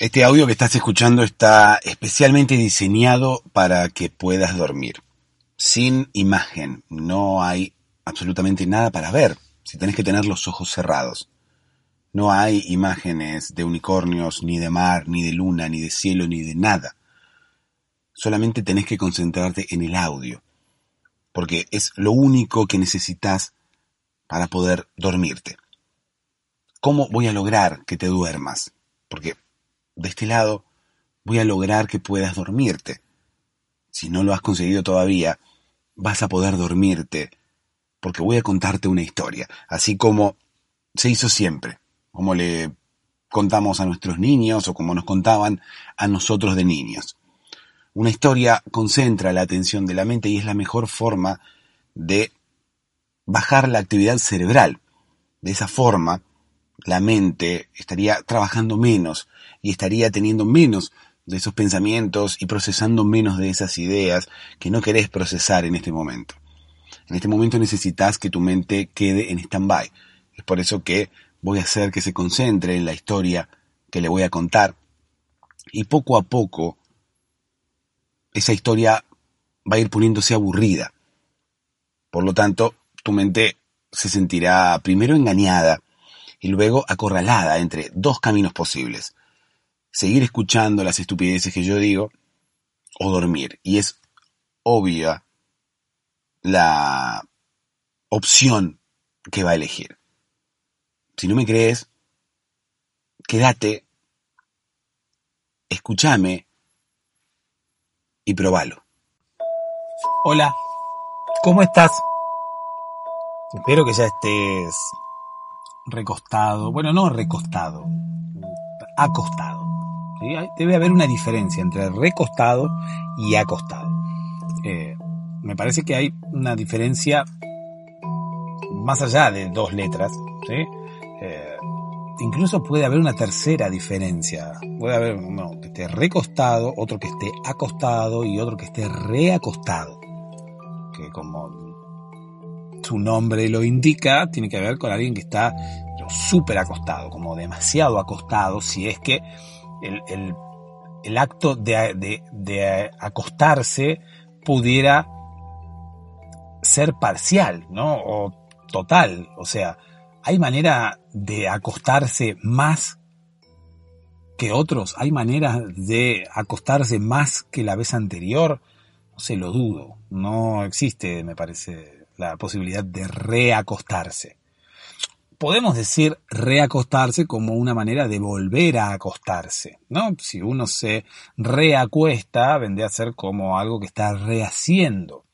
Este audio que estás escuchando está especialmente diseñado para que puedas dormir. Sin imagen, no hay absolutamente nada para ver. Si tenés que tener los ojos cerrados. No hay imágenes de unicornios, ni de mar, ni de luna, ni de cielo, ni de nada. Solamente tenés que concentrarte en el audio. Porque es lo único que necesitas para poder dormirte. ¿Cómo voy a lograr que te duermas? Porque de este lado voy a lograr que puedas dormirte. Si no lo has conseguido todavía, vas a poder dormirte, porque voy a contarte una historia, así como se hizo siempre, como le contamos a nuestros niños o como nos contaban a nosotros de niños. Una historia concentra la atención de la mente y es la mejor forma de bajar la actividad cerebral. De esa forma, la mente estaría trabajando menos y estaría teniendo menos de esos pensamientos y procesando menos de esas ideas que no querés procesar en este momento. En este momento necesitas que tu mente quede en stand-by. Es por eso que voy a hacer que se concentre en la historia que le voy a contar y poco a poco esa historia va a ir poniéndose aburrida. Por lo tanto, tu mente se sentirá primero engañada y luego acorralada entre dos caminos posibles. Seguir escuchando las estupideces que yo digo o dormir. Y es obvia la opción que va a elegir. Si no me crees, quédate, escúchame y probalo. Hola, ¿cómo estás? Espero que ya estés recostado, bueno, no recostado, acostado. Debe haber una diferencia entre recostado y acostado. Eh, me parece que hay una diferencia más allá de dos letras. Eh, incluso puede haber una tercera diferencia. Puede haber uno que esté recostado, otro que esté acostado y otro que esté reacostado. Que como su nombre lo indica, tiene que ver con alguien que está súper acostado, como demasiado acostado, si es que el, acto de, de, acostarse pudiera ser parcial, ¿no? O total. O sea, ¿hay manera de acostarse más que otros? ¿Hay manera de acostarse más que la vez anterior? No sé, lo dudo. No existe, me parece, la posibilidad de reacostarse. Podemos decir reacostarse como una manera de volver a acostarse, ¿no? Si uno se reacuesta, vendría a ser como algo que está rehaciendo,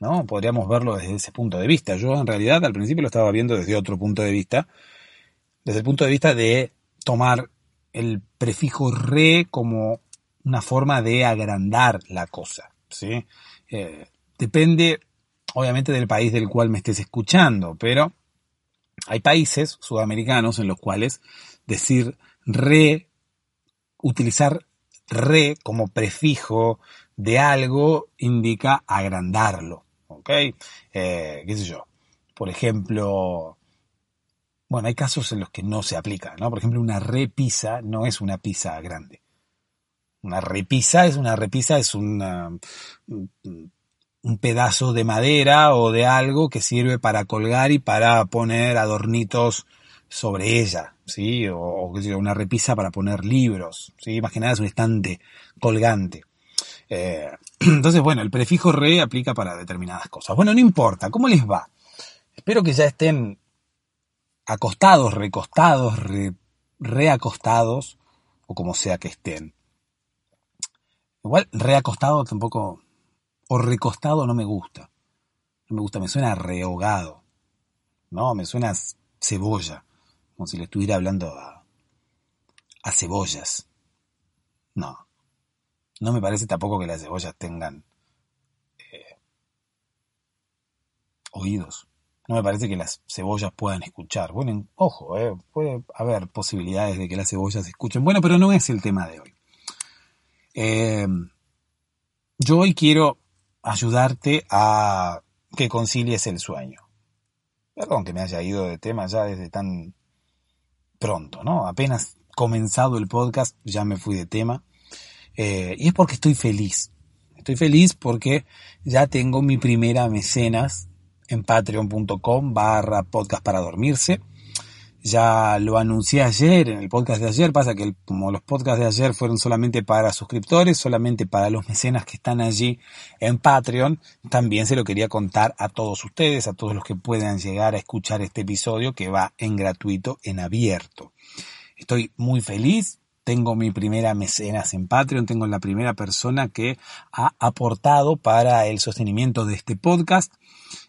¿no? Podríamos verlo desde ese punto de vista. Yo en realidad al principio lo estaba viendo desde otro punto de vista, desde el punto de vista de tomar el prefijo re como una forma de agrandar la cosa, ¿sí? Eh, depende obviamente del país del cual me estés escuchando, pero hay países sudamericanos en los cuales decir re, utilizar re como prefijo de algo indica agrandarlo, ¿ok? Eh, ¿Qué sé yo? Por ejemplo, bueno, hay casos en los que no se aplica, ¿no? Por ejemplo, una repisa no es una pizza grande. Una repisa es una repisa, es una, un pedazo de madera o de algo que sirve para colgar y para poner adornitos sobre ella, ¿sí? O, una repisa para poner libros, ¿sí? Más que es un estante colgante. Eh, entonces, bueno, el prefijo re aplica para determinadas cosas. Bueno, no importa, ¿cómo les va? Espero que ya estén acostados, recostados, reacostados, o como sea que estén. Igual, reacostado tampoco recostado no me gusta. No me gusta, me suena rehogado. No, me suena cebolla. Como si le estuviera hablando a, a cebollas. No. No me parece tampoco que las cebollas tengan eh, oídos. No me parece que las cebollas puedan escuchar. Bueno, ojo, eh, puede haber posibilidades de que las cebollas escuchen. Bueno, pero no es el tema de hoy. Eh, yo hoy quiero ayudarte a que concilies el sueño. Perdón que me haya ido de tema ya desde tan pronto, ¿no? Apenas comenzado el podcast ya me fui de tema. Eh, y es porque estoy feliz. Estoy feliz porque ya tengo mi primera mecenas en patreon.com barra podcast para dormirse. Ya lo anuncié ayer en el podcast de ayer, pasa que como los podcasts de ayer fueron solamente para suscriptores, solamente para los mecenas que están allí en Patreon, también se lo quería contar a todos ustedes, a todos los que puedan llegar a escuchar este episodio que va en gratuito, en abierto. Estoy muy feliz, tengo mi primera mecenas en Patreon, tengo la primera persona que ha aportado para el sostenimiento de este podcast.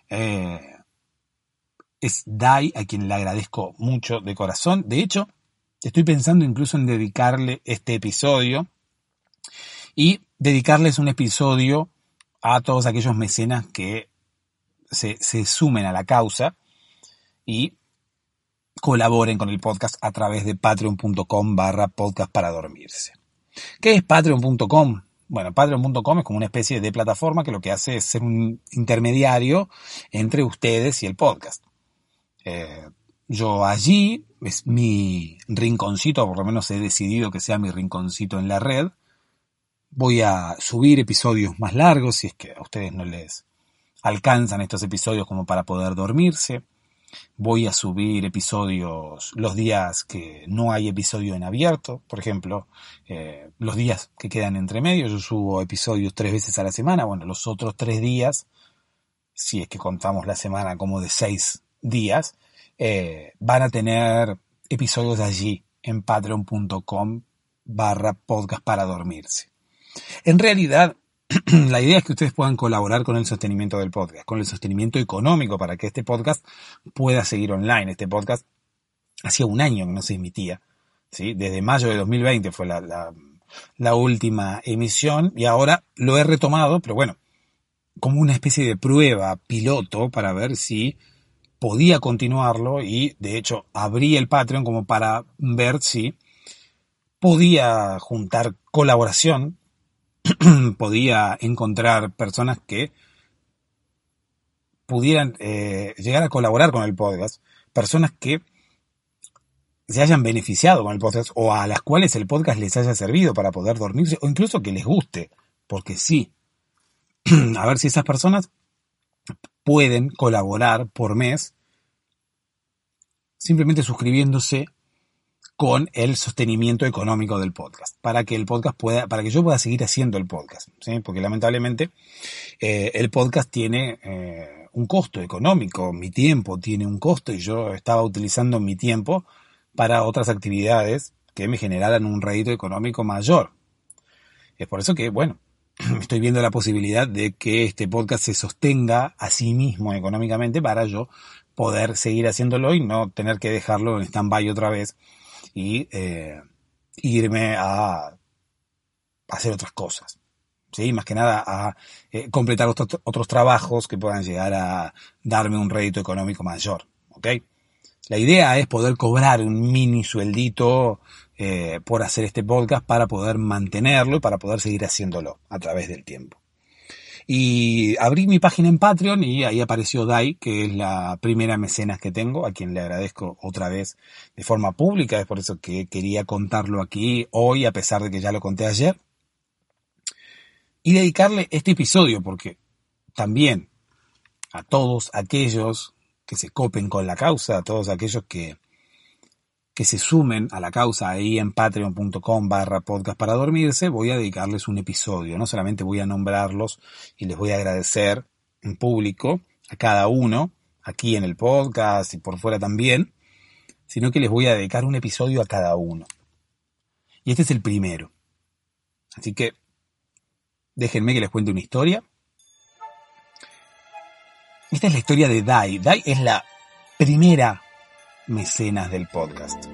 Eh, es Dai, a quien le agradezco mucho de corazón. De hecho, estoy pensando incluso en dedicarle este episodio y dedicarles un episodio a todos aquellos mecenas que se, sumen a la causa y colaboren con el podcast a través de patreon.com barra podcast para dormirse. ¿Qué es patreon.com? Bueno, patreon.com es como una especie de plataforma que lo que hace es ser un intermediario entre ustedes y el podcast. Eh, yo allí, es mi rinconcito, por lo menos he decidido que sea mi rinconcito en la red. Voy a subir episodios más largos si es que a ustedes no les alcanzan estos episodios como para poder dormirse. Voy a subir episodios los días que no hay episodio en abierto. Por ejemplo, eh, los días que quedan entre medio. Yo subo episodios tres veces a la semana. Bueno, los otros tres días, si es que contamos la semana como de seis días, eh, van a tener episodios allí en patreon.com barra podcast para dormirse. En realidad, la idea es que ustedes puedan colaborar con el sostenimiento del podcast, con el sostenimiento económico para que este podcast pueda seguir online. Este podcast hacía un año que no se emitía, ¿sí? desde mayo de 2020 fue la, la, la última emisión y ahora lo he retomado, pero bueno, como una especie de prueba piloto para ver si podía continuarlo y de hecho abrí el Patreon como para ver si podía juntar colaboración, podía encontrar personas que pudieran eh, llegar a colaborar con el podcast, personas que se hayan beneficiado con el podcast o a las cuales el podcast les haya servido para poder dormirse o incluso que les guste, porque sí, a ver si esas personas pueden colaborar por mes simplemente suscribiéndose con el sostenimiento económico del podcast, para que el podcast pueda, para que yo pueda seguir haciendo el podcast, ¿sí? porque lamentablemente eh, el podcast tiene eh, un costo económico, mi tiempo tiene un costo y yo estaba utilizando mi tiempo para otras actividades que me generaran un rédito económico mayor. Es por eso que, bueno, estoy viendo la posibilidad de que este podcast se sostenga a sí mismo económicamente para yo poder seguir haciéndolo y no tener que dejarlo en stand-by otra vez y eh, irme a hacer otras cosas. ¿sí? Más que nada a eh, completar otros, otros trabajos que puedan llegar a darme un rédito económico mayor. ¿ok? La idea es poder cobrar un mini sueldito eh, por hacer este podcast para poder mantenerlo y para poder seguir haciéndolo a través del tiempo. Y abrí mi página en Patreon y ahí apareció Dai, que es la primera mecenas que tengo, a quien le agradezco otra vez de forma pública, es por eso que quería contarlo aquí hoy, a pesar de que ya lo conté ayer. Y dedicarle este episodio, porque también a todos aquellos que se copen con la causa, a todos aquellos que que se sumen a la causa ahí en patreon.com barra podcast para dormirse, voy a dedicarles un episodio. No solamente voy a nombrarlos y les voy a agradecer en público a cada uno, aquí en el podcast y por fuera también, sino que les voy a dedicar un episodio a cada uno. Y este es el primero. Así que déjenme que les cuente una historia. Esta es la historia de Dai. Dai es la primera mecenas del podcast.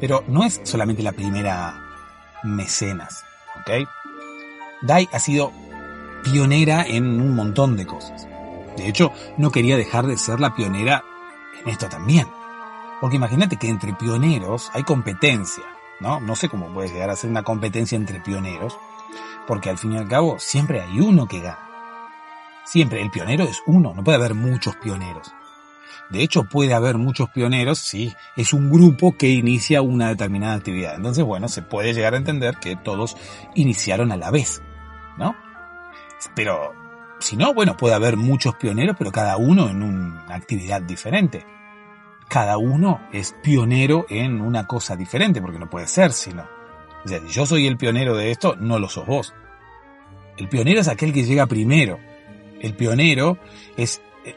Pero no es solamente la primera mecenas, ¿ok? Dai ha sido pionera en un montón de cosas. De hecho, no quería dejar de ser la pionera en esto también. Porque imagínate que entre pioneros hay competencia, ¿no? No sé cómo puede llegar a ser una competencia entre pioneros, porque al fin y al cabo siempre hay uno que gana. Siempre el pionero es uno, no puede haber muchos pioneros. De hecho, puede haber muchos pioneros si es un grupo que inicia una determinada actividad. Entonces, bueno, se puede llegar a entender que todos iniciaron a la vez, ¿no? Pero, si no, bueno, puede haber muchos pioneros, pero cada uno en una actividad diferente. Cada uno es pionero en una cosa diferente, porque no puede ser, sino. O sea, si yo soy el pionero de esto, no lo sos vos. El pionero es aquel que llega primero. El pionero es eh,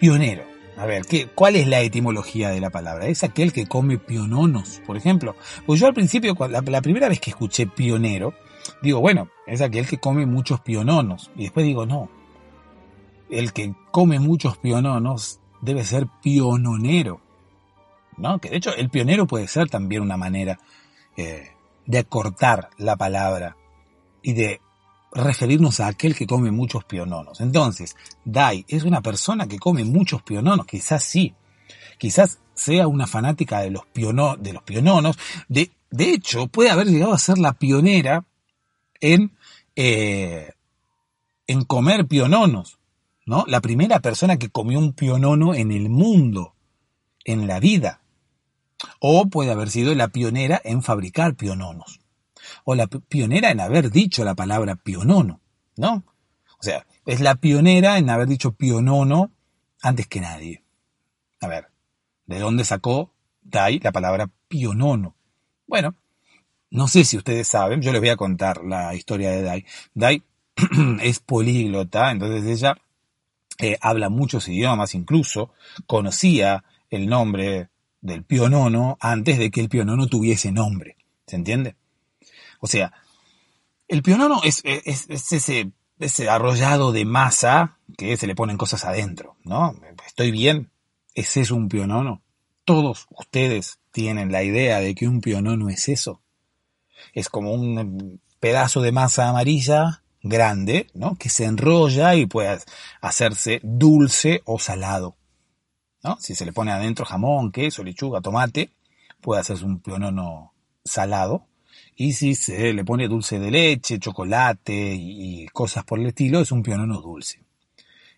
pionero a ver, ¿qué, ¿cuál es la etimología de la palabra? Es aquel que come piononos, por ejemplo. Pues yo al principio, la, primera vez que escuché pionero, digo, bueno, es aquel que come muchos piononos. Y después digo, no. El que come muchos piononos debe ser piononero. ¿No? Que de hecho el pionero puede ser también una manera eh, de acortar la palabra y de referirnos a aquel que come muchos piononos. Entonces, Dai es una persona que come muchos piononos, quizás sí, quizás sea una fanática de los, piono, de los piononos, de, de hecho puede haber llegado a ser la pionera en, eh, en comer piononos, ¿no? La primera persona que comió un pionono en el mundo, en la vida. O puede haber sido la pionera en fabricar piononos o la pionera en haber dicho la palabra pionono, ¿no? O sea, es la pionera en haber dicho pionono antes que nadie. A ver, ¿de dónde sacó Dai la palabra pionono? Bueno, no sé si ustedes saben, yo les voy a contar la historia de Dai. Dai es políglota, entonces ella eh, habla muchos idiomas, incluso conocía el nombre del pionono antes de que el pionono tuviese nombre. ¿Se entiende? O sea, el pionono es, ese, ese arrollado de masa que se le ponen cosas adentro, ¿no? ¿Estoy bien? ¿Es eso un pionono? Todos ustedes tienen la idea de que un pionono es eso. Es como un pedazo de masa amarilla grande, ¿no? Que se enrolla y puede hacerse dulce o salado. ¿no? Si se le pone adentro jamón, queso, lechuga, tomate, puede hacerse un pionono salado y si se le pone dulce de leche, chocolate y cosas por el estilo, es un pionono dulce.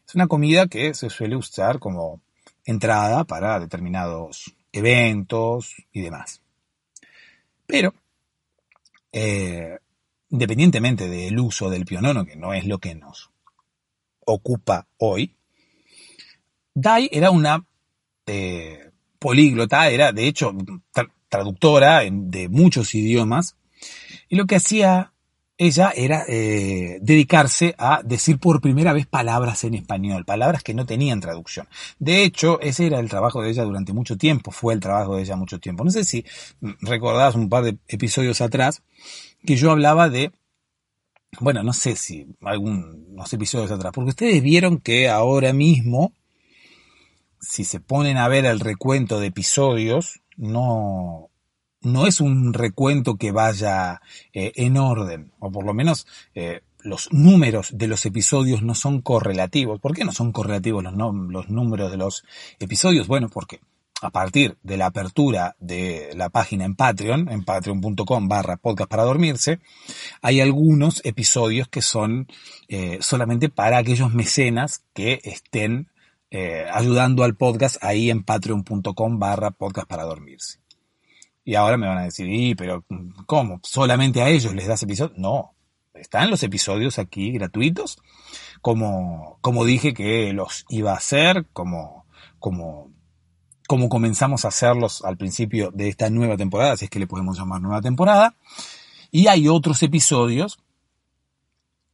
Es una comida que se suele usar como entrada para determinados eventos y demás. Pero, eh, independientemente del uso del pionono, que no es lo que nos ocupa hoy, Dai era una eh, políglota, era de hecho traductora de muchos idiomas, y lo que hacía ella era eh, dedicarse a decir por primera vez palabras en español, palabras que no tenían traducción. De hecho, ese era el trabajo de ella durante mucho tiempo, fue el trabajo de ella mucho tiempo. No sé si recordás un par de episodios atrás que yo hablaba de, bueno, no sé si algunos episodios atrás, porque ustedes vieron que ahora mismo, si se ponen a ver el recuento de episodios, no, no es un recuento que vaya eh, en orden, o por lo menos eh, los números de los episodios no son correlativos. ¿Por qué no son correlativos los, los números de los episodios? Bueno, porque a partir de la apertura de la página en Patreon, en patreon.com barra podcast para dormirse, hay algunos episodios que son eh, solamente para aquellos mecenas que estén ayudando al podcast ahí en patreon.com barra podcast para dormirse. Y ahora me van a decir, y, pero ¿cómo? ¿Solamente a ellos les das episodios? No, están los episodios aquí gratuitos, como, como dije que los iba a hacer, como, como, como comenzamos a hacerlos al principio de esta nueva temporada, si es que le podemos llamar nueva temporada. Y hay otros episodios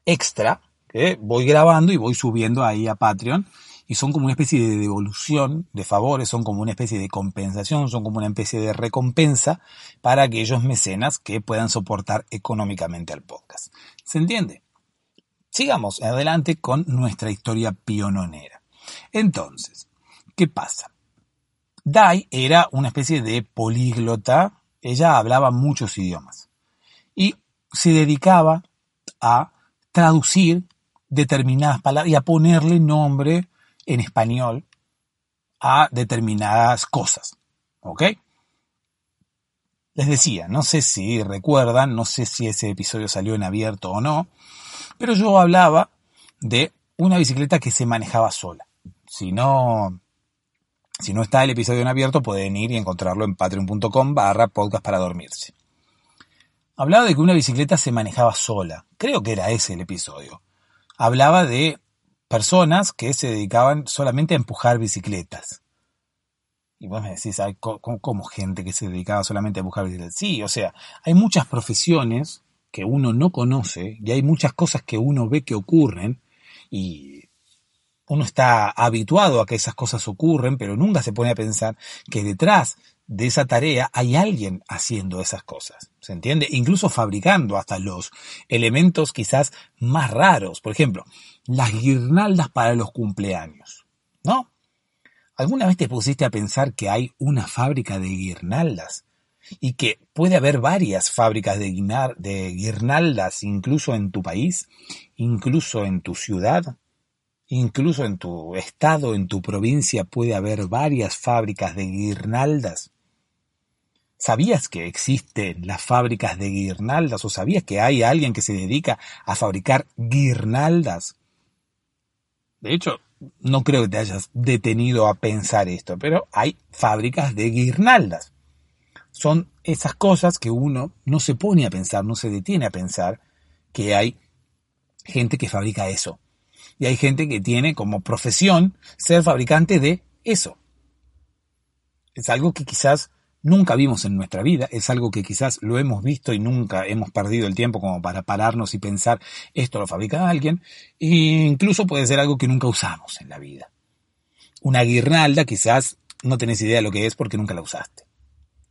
extra que voy grabando y voy subiendo ahí a Patreon y son como una especie de devolución de favores, son como una especie de compensación, son como una especie de recompensa para aquellos mecenas que puedan soportar económicamente al podcast. ¿Se entiende? Sigamos adelante con nuestra historia piononera. Entonces, ¿qué pasa? Dai era una especie de políglota Ella hablaba muchos idiomas y se dedicaba a traducir determinadas palabras y a ponerle nombre en español a determinadas cosas. ¿Ok? Les decía, no sé si recuerdan, no sé si ese episodio salió en abierto o no, pero yo hablaba de una bicicleta que se manejaba sola. Si no, si no está el episodio en abierto, pueden ir y encontrarlo en patreon.com barra podcast para dormirse. Hablaba de que una bicicleta se manejaba sola. Creo que era ese el episodio. Hablaba de personas que se dedicaban solamente a empujar bicicletas. Y vos me decís, ¿cómo, gente que se dedicaba solamente a empujar bicicletas? Sí, o sea, hay muchas profesiones que uno no conoce y hay muchas cosas que uno ve que ocurren y uno está habituado a que esas cosas ocurren, pero nunca se pone a pensar que detrás de esa tarea hay alguien haciendo esas cosas. ¿Se entiende? Incluso fabricando hasta los elementos quizás más raros. Por ejemplo, las guirnaldas para los cumpleaños. ¿No? ¿Alguna vez te pusiste a pensar que hay una fábrica de guirnaldas? Y que puede haber varias fábricas de, de guirnaldas incluso en tu país, incluso en tu ciudad, incluso en tu estado, en tu provincia puede haber varias fábricas de guirnaldas. ¿Sabías que existen las fábricas de guirnaldas o sabías que hay alguien que se dedica a fabricar guirnaldas? De hecho, no creo que te hayas detenido a pensar esto, pero hay fábricas de guirnaldas. Son esas cosas que uno no se pone a pensar, no se detiene a pensar que hay gente que fabrica eso. Y hay gente que tiene como profesión ser fabricante de eso. Es algo que quizás nunca vimos en nuestra vida, es algo que quizás lo hemos visto y nunca hemos perdido el tiempo como para pararnos y pensar esto lo fabrica alguien, e incluso puede ser algo que nunca usamos en la vida. Una guirnalda quizás no tenés idea de lo que es porque nunca la usaste.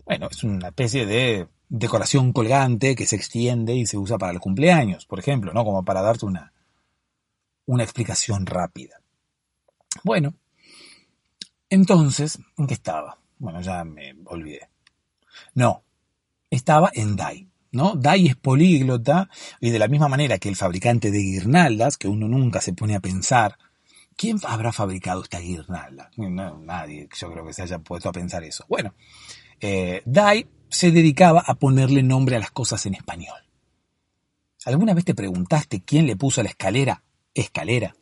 Bueno, es una especie de decoración colgante que se extiende y se usa para los cumpleaños, por ejemplo, ¿no? Como para darte una, una explicación rápida. Bueno, entonces, ¿en qué estaba? Bueno, ya me olvidé. No, estaba en DAI. ¿no? DAI es políglota y de la misma manera que el fabricante de guirnaldas, que uno nunca se pone a pensar, ¿quién habrá fabricado esta guirnalda? nadie, yo creo que se haya puesto a pensar eso. Bueno, eh, DAI se dedicaba a ponerle nombre a las cosas en español. ¿Alguna vez te preguntaste quién le puso a la escalera escalera?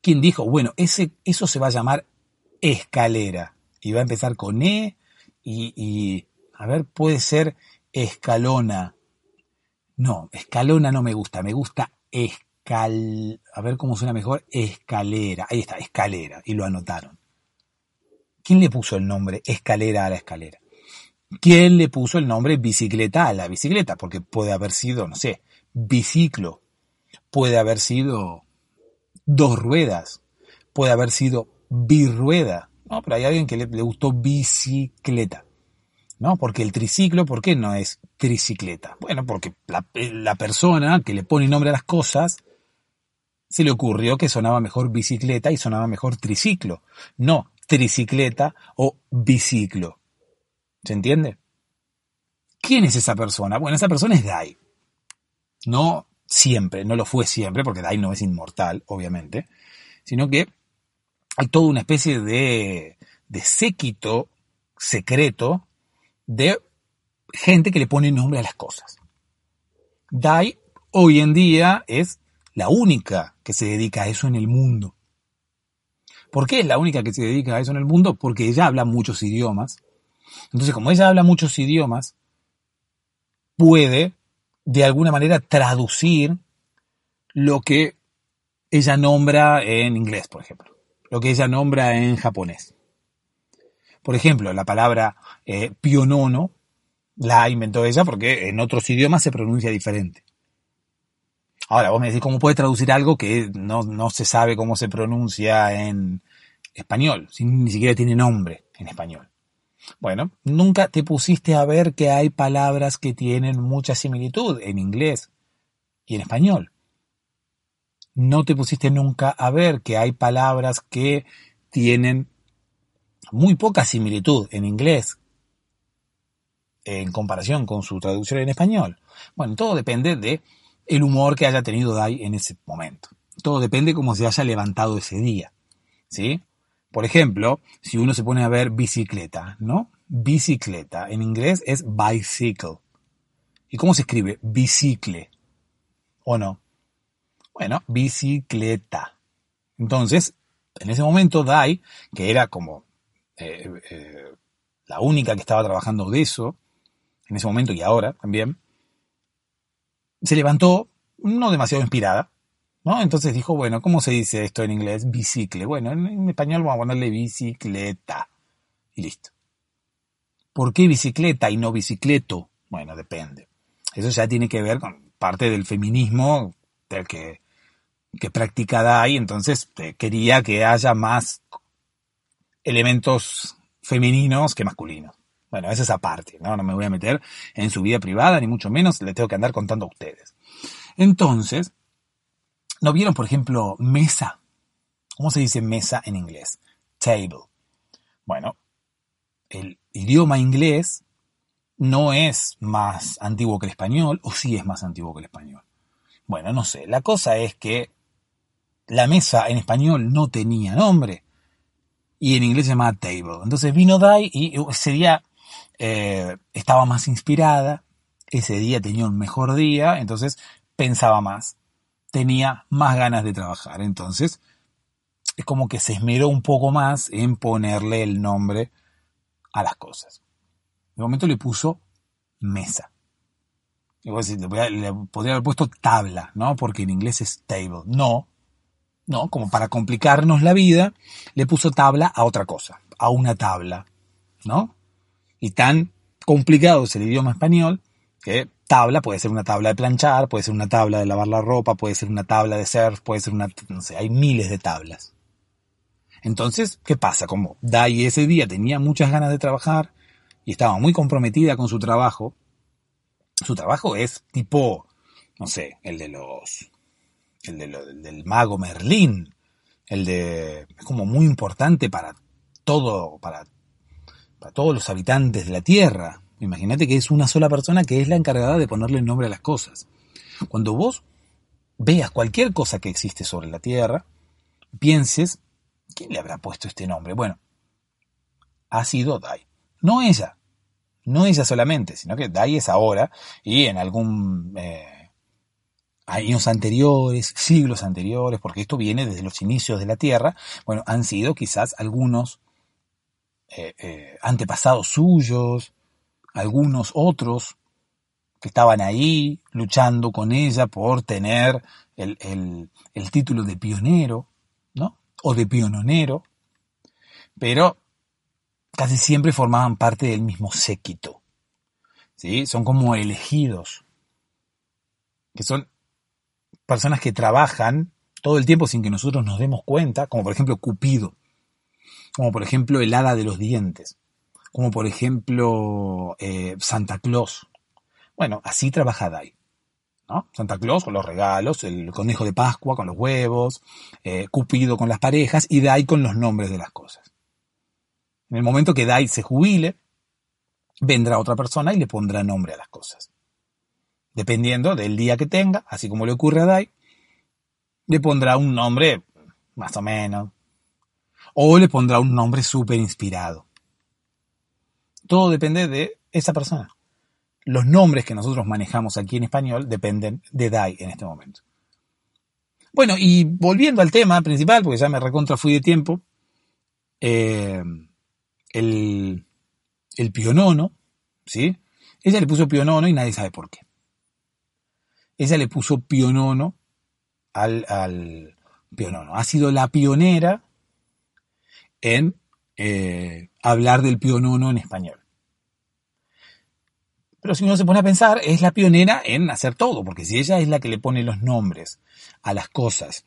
¿Quién dijo, bueno, ese, eso se va a llamar escalera? Y va a empezar con E y, a ver, puede ser escalona. No, escalona no me gusta, me gusta escal... A ver cómo suena mejor, escalera. Ahí está, escalera, y lo anotaron. ¿Quién le puso el nombre escalera a la escalera? ¿Quién le puso el nombre bicicleta a la bicicleta? Porque puede haber sido, no sé, biciclo, puede haber sido dos ruedas, puede haber sido birrueda, no, pero hay alguien que le, gustó bicicleta. ¿No? Porque el triciclo, ¿por qué no es tricicleta? Bueno, porque la, persona que le pone nombre a las cosas se le ocurrió que sonaba mejor bicicleta y sonaba mejor triciclo, no tricicleta o biciclo. ¿Se entiende? ¿Quién es esa persona? Bueno, esa persona es Dai. No siempre, no lo fue siempre, porque Dai no es inmortal, obviamente, sino que hay toda una especie de, de séquito secreto de gente que le pone nombre a las cosas. Dai hoy en día es la única que se dedica a eso en el mundo. ¿Por qué es la única que se dedica a eso en el mundo? Porque ella habla muchos idiomas. Entonces, como ella habla muchos idiomas, puede de alguna manera traducir lo que ella nombra en inglés, por ejemplo lo que ella nombra en japonés. Por ejemplo, la palabra eh, pionono la inventó ella porque en otros idiomas se pronuncia diferente. Ahora, vos me decís, ¿cómo puede traducir algo que no, no se sabe cómo se pronuncia en español? ni siquiera tiene nombre en español. Bueno, nunca te pusiste a ver que hay palabras que tienen mucha similitud en inglés y en español no te pusiste nunca a ver que hay palabras que tienen muy poca similitud en inglés en comparación con su traducción en español? Bueno, todo depende de el humor que haya tenido Dai en ese momento. Todo depende cómo se haya levantado ese día. ¿Sí? Por ejemplo, si uno se pone a ver bicicleta, ¿no? Bicicleta. En inglés es bicycle. ¿Y cómo se escribe? Bicicle. ¿O no? Bueno, bicicleta. Entonces, en ese momento Dai, que era como eh, eh, la única que estaba trabajando de eso, en ese momento y ahora también, se levantó no demasiado inspirada, ¿no? Entonces dijo, bueno, ¿cómo se dice esto en inglés? Bicicle. Bueno, en, español vamos a ponerle bicicleta. Y listo. ¿Por qué bicicleta y no bicicleto? Bueno, depende. Eso ya tiene que ver con parte del feminismo del que, que practica Dai, entonces quería que haya más elementos femeninos que masculinos. Bueno, esa es aparte, ¿no? No me voy a meter en su vida privada, ni mucho menos le tengo que andar contando a ustedes. Entonces, ¿no vieron, por ejemplo, mesa? ¿Cómo se dice mesa en inglés? Table. Bueno, el idioma inglés no es más antiguo que el español, o sí es más antiguo que el español. Bueno, no sé. La cosa es que la mesa en español no tenía nombre y en inglés se llamaba table. Entonces vino Dai y ese día eh, estaba más inspirada, ese día tenía un mejor día, entonces pensaba más, tenía más ganas de trabajar. Entonces es como que se esmeró un poco más en ponerle el nombre a las cosas. De momento le puso mesa. Le podría haber puesto tabla, ¿no? Porque en inglés es table. No, no, como para complicarnos la vida, le puso tabla a otra cosa, a una tabla, ¿no? Y tan complicado es el idioma español que tabla puede ser una tabla de planchar, puede ser una tabla de lavar la ropa, puede ser una tabla de surf, puede ser una, no sé, hay miles de tablas. Entonces, ¿qué pasa? Como Dai ese día tenía muchas ganas de trabajar y estaba muy comprometida con su trabajo, su trabajo es tipo, no sé, el de los el, del mago Merlín, el de, es como muy importante para todo, para, para todos los habitantes de la Tierra. Imagínate que es una sola persona que es la encargada de ponerle nombre a las cosas. Cuando vos veas cualquier cosa que existe sobre la Tierra, pienses, ¿quién le habrá puesto este nombre? Bueno, ha sido Dai. No ella, no ella solamente, sino que Dai es ahora y en algún eh, años anteriores, siglos anteriores, porque esto viene desde los inicios de la Tierra, bueno, han sido quizás algunos eh, eh, antepasados suyos, algunos otros que estaban ahí luchando con ella por tener el, el título de pionero, ¿no? O de piononero, pero casi siempre formaban parte del mismo séquito, ¿sí? Son como elegidos, que son personas que trabajan todo el tiempo sin que nosotros nos demos cuenta, como por ejemplo Cupido, como por ejemplo el hada de los dientes, como por ejemplo eh, Santa Claus. Bueno, así trabaja Dai. ¿no? Santa Claus con los regalos, el conejo de Pascua con los huevos, eh, Cupido con las parejas y Dai con los nombres de las cosas. En el momento que Dai se jubile, vendrá otra persona y le pondrá nombre a las cosas dependiendo del día que tenga, así como le ocurre a Dai, le pondrá un nombre más o menos, o le pondrá un nombre súper inspirado. Todo depende de esa persona. Los nombres que nosotros manejamos aquí en español dependen de Dai en este momento. Bueno, y volviendo al tema principal, porque ya me recontra fui de tiempo, eh, el, el pionono, ¿sí? Ella le puso pionono y nadie sabe por qué ella le puso pionono al, al pionono. Ha sido la pionera en eh, hablar del pionono en español. Pero si uno se pone a pensar, es la pionera en hacer todo, porque si ella es la que le pone los nombres a las cosas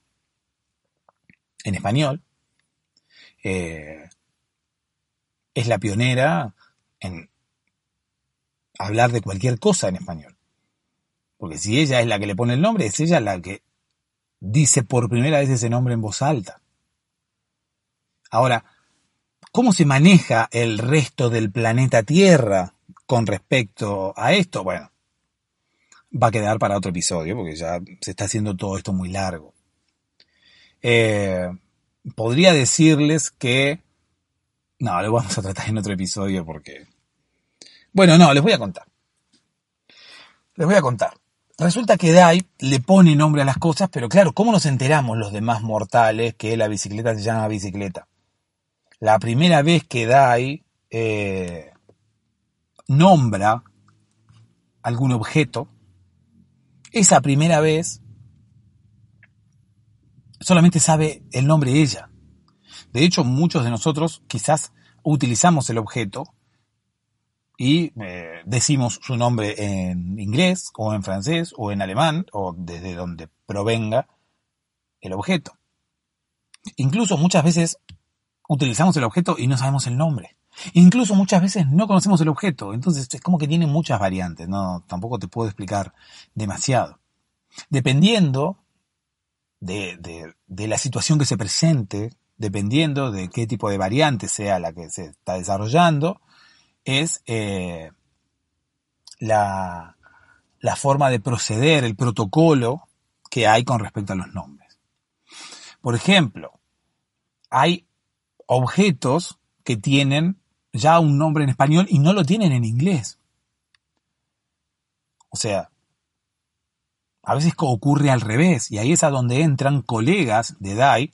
en español, eh, es la pionera en hablar de cualquier cosa en español. Porque si ella es la que le pone el nombre, es ella la que dice por primera vez ese nombre en voz alta. Ahora, ¿cómo se maneja el resto del planeta Tierra con respecto a esto, bueno, va a quedar para otro episodio porque ya se está haciendo todo esto muy largo. Eh, podría decirles que... No, lo vamos a tratar en otro episodio porque... Bueno, no, les voy a contar. Les voy a contar. Resulta que Dai le pone nombre a las cosas, pero claro, ¿cómo nos enteramos los demás mortales que la bicicleta se llama bicicleta? La primera vez que Dai eh, nombra algún objeto, esa primera vez solamente sabe el nombre de ella. De hecho, muchos de nosotros quizás utilizamos el objeto y eh, decimos su nombre en inglés o en francés o en alemán o desde donde provenga el objeto. Incluso muchas veces utilizamos el objeto y no sabemos el nombre. Incluso muchas veces no conocemos el objeto. Entonces es como que tiene muchas variantes. No, tampoco te puedo explicar demasiado. Dependiendo de, de la situación que se presente, dependiendo de qué tipo de variante sea la que se está desarrollando, es eh, la, la forma de proceder, el protocolo que hay con respecto a los nombres. Por ejemplo, hay objetos que tienen ya un nombre en español y no lo tienen en inglés. O sea, a veces ocurre al revés y ahí es a donde entran colegas de DAI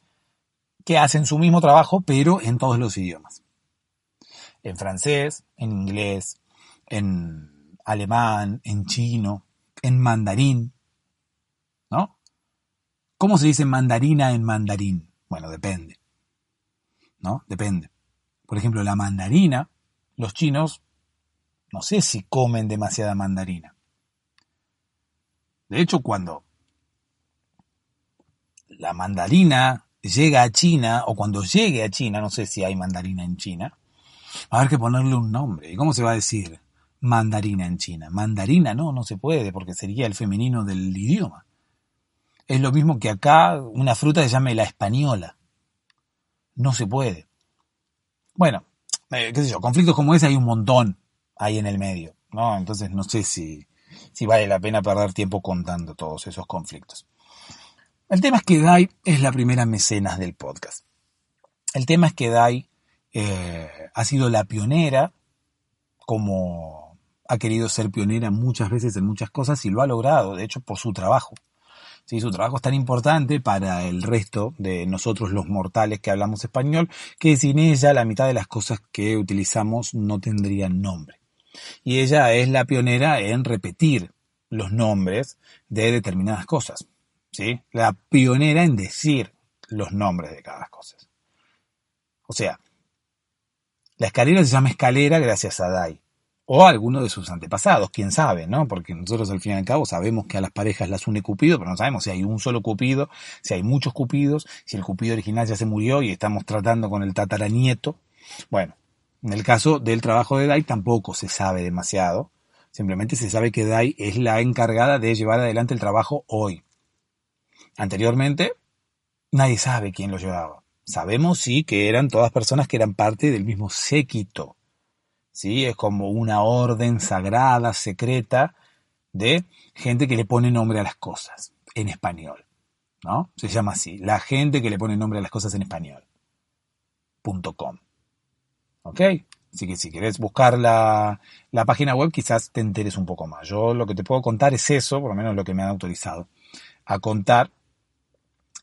que hacen su mismo trabajo pero en todos los idiomas en francés, en inglés, en alemán, en chino, en mandarín. ¿No? ¿Cómo se dice mandarina en mandarín? Bueno, depende. ¿No? Depende. Por ejemplo, la mandarina, los chinos, no sé si comen demasiada mandarina. De hecho, cuando la mandarina llega a China, o cuando llegue a China, no sé si hay mandarina en China, Va a haber que ponerle un nombre. ¿Y cómo se va a decir mandarina en China? Mandarina no, no se puede porque sería el femenino del idioma. Es lo mismo que acá una fruta se llame la española. No se puede. Bueno, eh, qué sé yo, conflictos como ese hay un montón ahí en el medio, ¿no? Entonces no sé si, si vale la pena perder tiempo contando todos esos conflictos. El tema es que Dai es la primera mecenas del podcast. El tema es que Dai eh, ha sido la pionera, como ha querido ser pionera muchas veces en muchas cosas y lo ha logrado, de hecho, por su trabajo. Sí, su trabajo es tan importante para el resto de nosotros los mortales que hablamos español, que sin ella la mitad de las cosas que utilizamos no tendrían nombre. Y ella es la pionera en repetir los nombres de determinadas cosas. ¿sí? La pionera en decir los nombres de cada cosa. O sea, la escalera se llama escalera gracias a Dai. O a alguno de sus antepasados, quién sabe, ¿no? Porque nosotros al fin y al cabo sabemos que a las parejas las une Cupido, pero no sabemos si hay un solo Cupido, si hay muchos Cupidos, si el Cupido original ya se murió y estamos tratando con el tataranieto. Bueno, en el caso del trabajo de Dai tampoco se sabe demasiado. Simplemente se sabe que Dai es la encargada de llevar adelante el trabajo hoy. Anteriormente, nadie sabe quién lo llevaba. Sabemos, sí, que eran todas personas que eran parte del mismo séquito. ¿sí? Es como una orden sagrada, secreta, de gente que le pone nombre a las cosas en español. ¿no? Se llama así, la gente que le pone nombre a las cosas en español. .com. ¿Ok? Así que si querés buscar la, la, página web, quizás te enteres un poco más. Yo lo que te puedo contar es eso, por lo menos lo que me han autorizado a contar.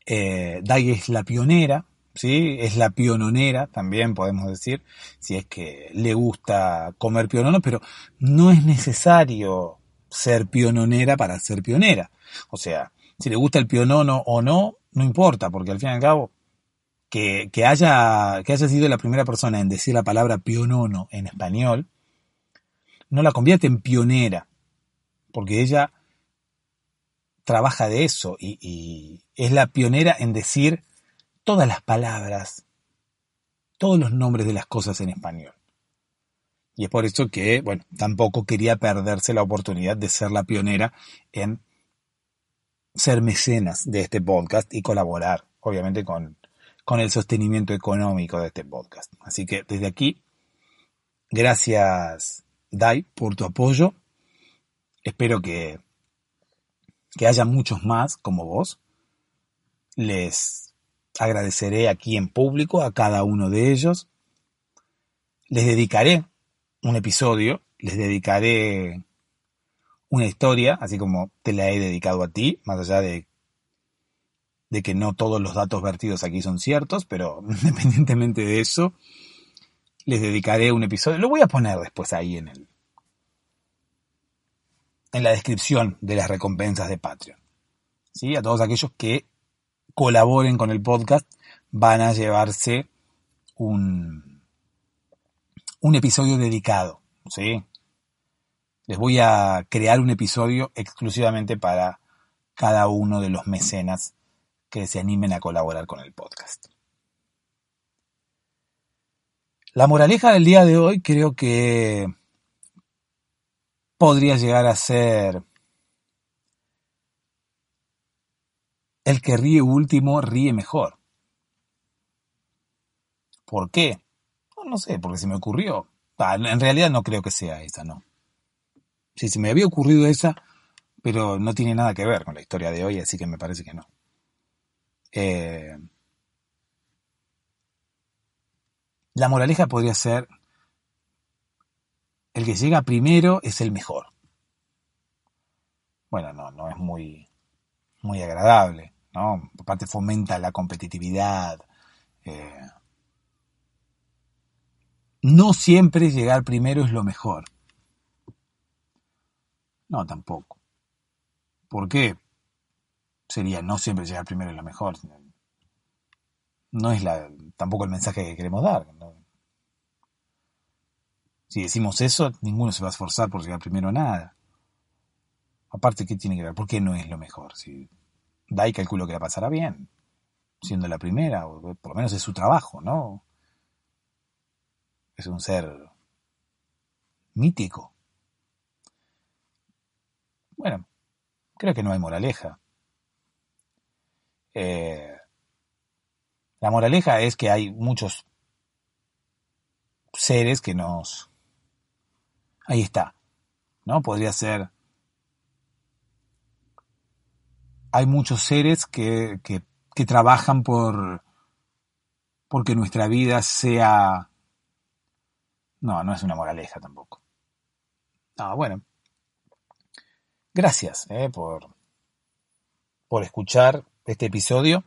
Eh, Dai es la pionera, ¿sí? Es la piononera, también podemos decir, si es que le gusta comer pionono, pero no es necesario ser piononera para ser pionera. O sea, si le gusta el pionono o no, no importa, porque al fin y al cabo, que, que, haya, que haya sido la primera persona en decir la palabra pionono en español, no la convierte en pionera, porque ella trabaja de eso y, y es la pionera en decir todas las palabras, todos los nombres de las cosas en español. Y es por eso que, bueno, tampoco quería perderse la oportunidad de ser la pionera en ser mecenas de este podcast y colaborar, obviamente, con, con el sostenimiento económico de este podcast. Así que desde aquí, gracias Dai, por tu apoyo. Espero que, que haya muchos más como vos. Les agradeceré aquí en público a cada uno de ellos. Les dedicaré un episodio, les dedicaré una historia, así como te la he dedicado a ti, más allá de, que no todos los datos vertidos aquí son ciertos, pero independientemente de eso, les dedicaré un episodio. Lo voy a poner después ahí en el en la descripción de las recompensas de Patreon. ¿Sí? A todos aquellos que colaboren con el podcast van a llevarse un, un episodio dedicado. ¿sí? Les voy a crear un episodio exclusivamente para cada uno de los mecenas que se animen a colaborar con el podcast. La moraleja del día de hoy creo que podría llegar a ser el que ríe último ríe mejor. ¿Por qué? No, sé, porque se me ocurrió. Ah, en realidad no creo que sea esa, no. Sí, se me había ocurrido esa, pero no tiene nada que ver con la historia de hoy, así que me parece que no. Eh, La moraleja podría ser, el que llega primero es el mejor. Bueno, no, no es muy, muy agradable, ¿no? Aparte fomenta la competitividad. Eh. no siempre llegar primero es lo mejor. No, tampoco. ¿Por qué? Sería no siempre llegar primero es lo mejor no es la, tampoco el mensaje que queremos dar. Si decimos eso, ninguno se va a esforzar por llegar primero a nada. Aparte, ¿qué tiene que ver? ¿Por qué no es lo mejor? Si da y calculo que la pasará bien, siendo la primera, o por lo menos es su trabajo, ¿no? Es un ser mítico. Bueno, creo que no hay moraleja. Eh, la moraleja es que hay muchos seres que nos... Ahí está, ¿no? Podría ser... Hay muchos seres que, que, trabajan por porque nuestra vida sea... No, no es una moraleja tampoco. Ah, bueno. Gracias eh, por, por escuchar este episodio.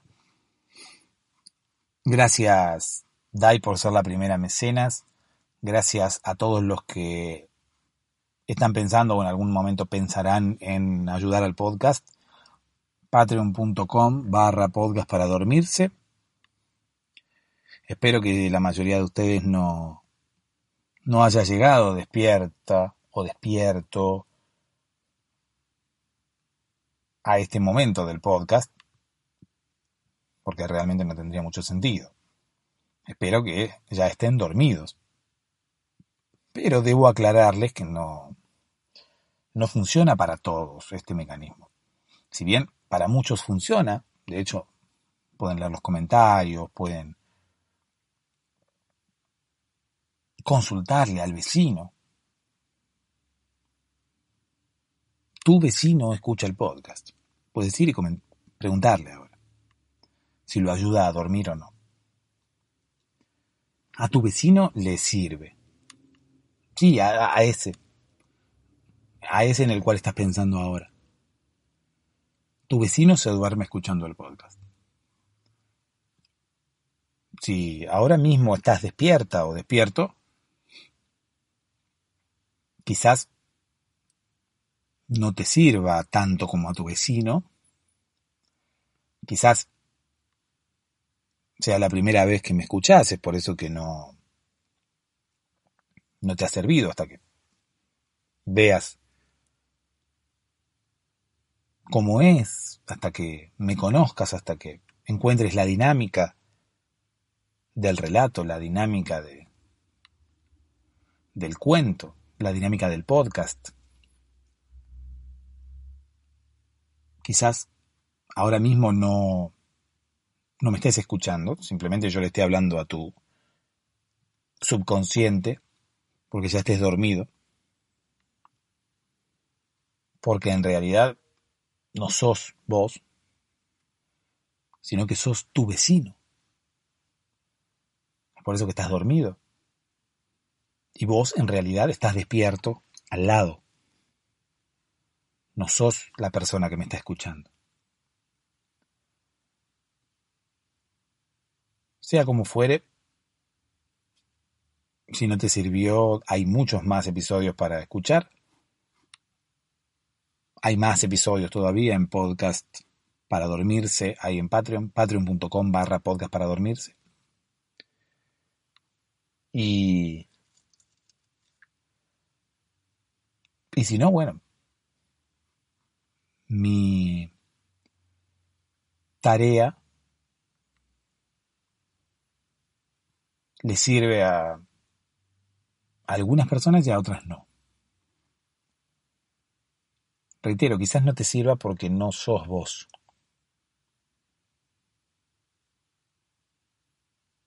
Gracias, Dai, por ser la primera mecenas. Gracias a todos los que están pensando o en algún momento pensarán en ayudar al podcast. Patreon.com barra podcast para dormirse. Espero que la mayoría de ustedes no, no haya llegado despierta o despierto a este momento del podcast porque realmente no tendría mucho sentido. Espero que ya estén dormidos. Pero debo aclararles que no, no funciona para todos este mecanismo. Si bien para muchos funciona, de hecho, pueden leer los comentarios, pueden consultarle al vecino. Tu vecino escucha el podcast. Puedes ir y preguntarle ahora si lo ayuda a dormir o no. A tu vecino le sirve. Sí, a, ese. A ese en el cual estás pensando ahora. Tu vecino se duerme escuchando el podcast. Si ahora mismo estás despierta o despierto, quizás no te sirva tanto como a tu vecino. Quizás sea la primera vez que me escuchás, es por eso que no, no te ha servido hasta que veas cómo es, hasta que me conozcas, hasta que encuentres la dinámica del relato, la dinámica de, del cuento, la dinámica del podcast. Quizás ahora mismo no, no me estés escuchando, simplemente yo le estoy hablando a tu subconsciente, porque ya estés dormido. Porque en realidad no sos vos, sino que sos tu vecino. Es por eso que estás dormido. Y vos en realidad estás despierto al lado. No sos la persona que me está escuchando. Sea como fuere, si no te sirvió, hay muchos más episodios para escuchar. Hay más episodios todavía en podcast para dormirse, hay en Patreon, patreon.com barra podcast para dormirse. Y, y si no, bueno, mi tarea le sirve a algunas personas y a otras no. Reitero, quizás no te sirva porque no sos vos.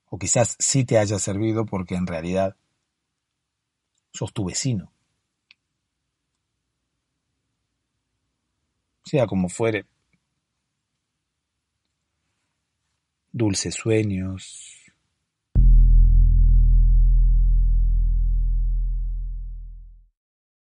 O quizás sí te haya servido porque en realidad sos tu vecino. Sea como fuere. Dulces sueños.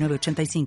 906985.